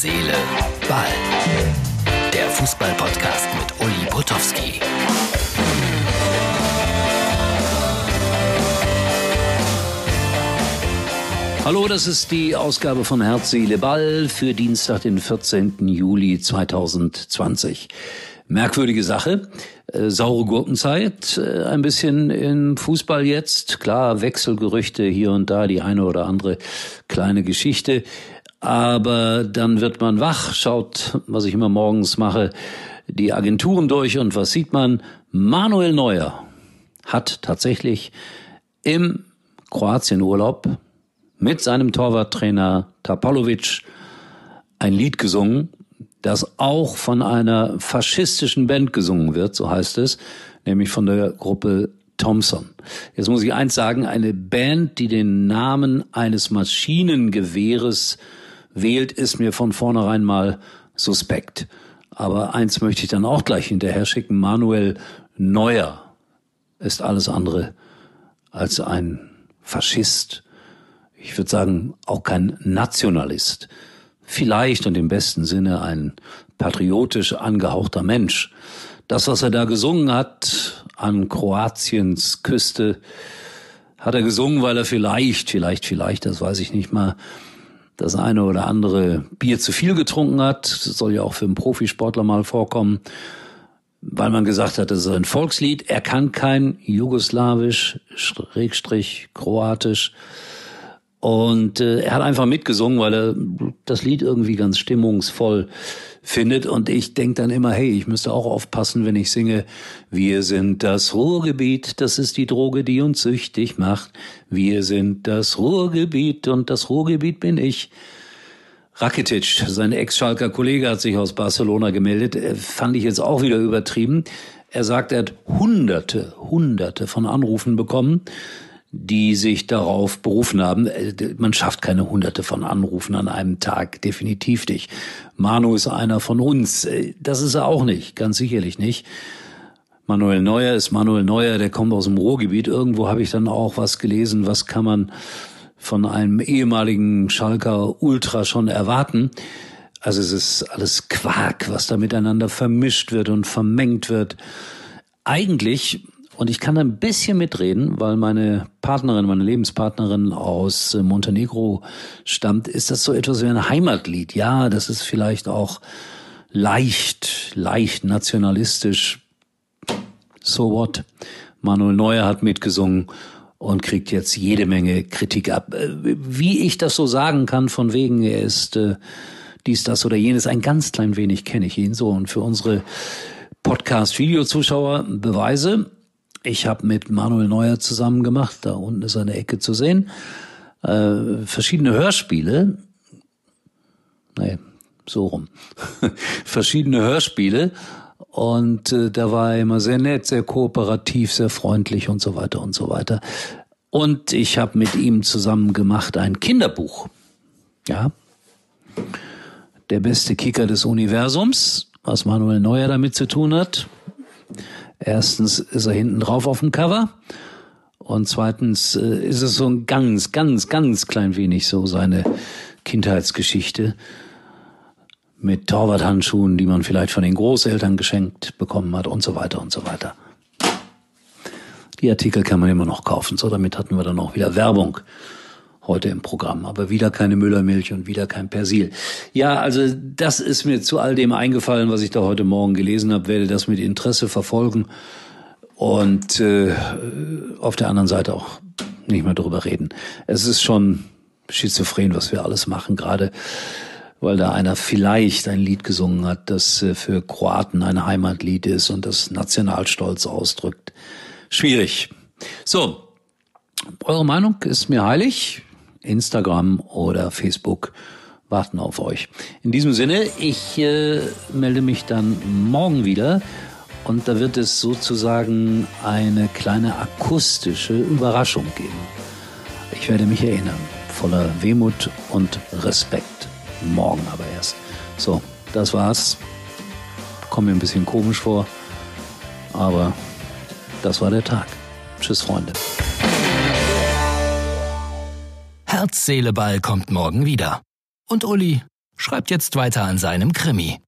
Seele, Ball. Der Fußball-Podcast mit Uli Potowski. Hallo, das ist die Ausgabe von Herz, Seele, Ball für Dienstag, den 14. Juli 2020. Merkwürdige Sache. Äh, saure Gurkenzeit, äh, ein bisschen im Fußball jetzt. Klar, Wechselgerüchte hier und da, die eine oder andere kleine Geschichte. Aber dann wird man wach, schaut, was ich immer morgens mache, die Agenturen durch und was sieht man? Manuel Neuer hat tatsächlich im Kroatienurlaub mit seinem Torwarttrainer Tapalovic ein Lied gesungen, das auch von einer faschistischen Band gesungen wird, so heißt es, nämlich von der Gruppe Thompson. Jetzt muss ich eins sagen, eine Band, die den Namen eines Maschinengewehres wählt, ist mir von vornherein mal suspekt. Aber eins möchte ich dann auch gleich hinterher schicken. Manuel Neuer ist alles andere als ein Faschist ich würde sagen, auch kein Nationalist. Vielleicht und im besten Sinne ein patriotisch angehauchter Mensch. Das, was er da gesungen hat an Kroatiens Küste, hat er gesungen, weil er vielleicht, vielleicht, vielleicht, das weiß ich nicht mal, das eine oder andere Bier zu viel getrunken hat. Das soll ja auch für einen Profisportler mal vorkommen. Weil man gesagt hat, das ist ein Volkslied. Er kann kein Jugoslawisch, Schrägstrich, Kroatisch. Und äh, er hat einfach mitgesungen, weil er das Lied irgendwie ganz stimmungsvoll findet. Und ich denke dann immer, hey, ich müsste auch aufpassen, wenn ich singe, wir sind das Ruhrgebiet, das ist die Droge, die uns süchtig macht. Wir sind das Ruhrgebiet und das Ruhrgebiet bin ich. Rakitic, sein Ex-Schalker Kollege, hat sich aus Barcelona gemeldet. Äh, fand ich jetzt auch wieder übertrieben. Er sagt, er hat hunderte, hunderte von Anrufen bekommen die sich darauf berufen haben. Äh, man schafft keine hunderte von Anrufen an einem Tag, definitiv nicht. Manu ist einer von uns. Äh, das ist er auch nicht, ganz sicherlich nicht. Manuel Neuer ist Manuel Neuer, der kommt aus dem Ruhrgebiet. Irgendwo habe ich dann auch was gelesen, was kann man von einem ehemaligen Schalker Ultra schon erwarten. Also es ist alles Quark, was da miteinander vermischt wird und vermengt wird. Eigentlich und ich kann ein bisschen mitreden, weil meine Partnerin, meine Lebenspartnerin aus äh, Montenegro stammt. Ist das so etwas wie ein Heimatlied? Ja, das ist vielleicht auch leicht, leicht nationalistisch. So what? Manuel Neuer hat mitgesungen und kriegt jetzt jede Menge Kritik ab. Äh, wie ich das so sagen kann, von wegen, er ist äh, dies, das oder jenes, ein ganz klein wenig kenne ich ihn so. Und für unsere Podcast-Video-Zuschauer Beweise. Ich habe mit Manuel Neuer zusammen gemacht, da unten ist eine Ecke zu sehen, äh, verschiedene Hörspiele. Nee, so rum. verschiedene Hörspiele. Und äh, da war er immer sehr nett, sehr kooperativ, sehr freundlich und so weiter und so weiter. Und ich habe mit ihm zusammen gemacht ein Kinderbuch. Ja. Der beste Kicker des Universums, was Manuel Neuer damit zu tun hat. Erstens ist er hinten drauf auf dem Cover. Und zweitens äh, ist es so ein ganz, ganz, ganz klein wenig so seine Kindheitsgeschichte mit Torwarthandschuhen, die man vielleicht von den Großeltern geschenkt bekommen hat und so weiter und so weiter. Die Artikel kann man immer noch kaufen. So, damit hatten wir dann auch wieder Werbung heute im Programm. Aber wieder keine Müllermilch und wieder kein Persil. Ja, also das ist mir zu all dem eingefallen, was ich da heute Morgen gelesen habe, werde das mit Interesse verfolgen und äh, auf der anderen Seite auch nicht mehr drüber reden. Es ist schon schizophren, was wir alles machen, gerade weil da einer vielleicht ein Lied gesungen hat, das äh, für Kroaten ein Heimatlied ist und das Nationalstolz ausdrückt. Schwierig. So, eure Meinung ist mir heilig. Instagram oder Facebook warten auf euch. In diesem Sinne, ich äh, melde mich dann morgen wieder und da wird es sozusagen eine kleine akustische Überraschung geben. Ich werde mich erinnern, voller Wehmut und Respekt. Morgen aber erst. So, das war's. Kommt mir ein bisschen komisch vor, aber das war der Tag. Tschüss, Freunde. Herz, Seele, Ball kommt morgen wieder. Und Uli schreibt jetzt weiter an seinem Krimi.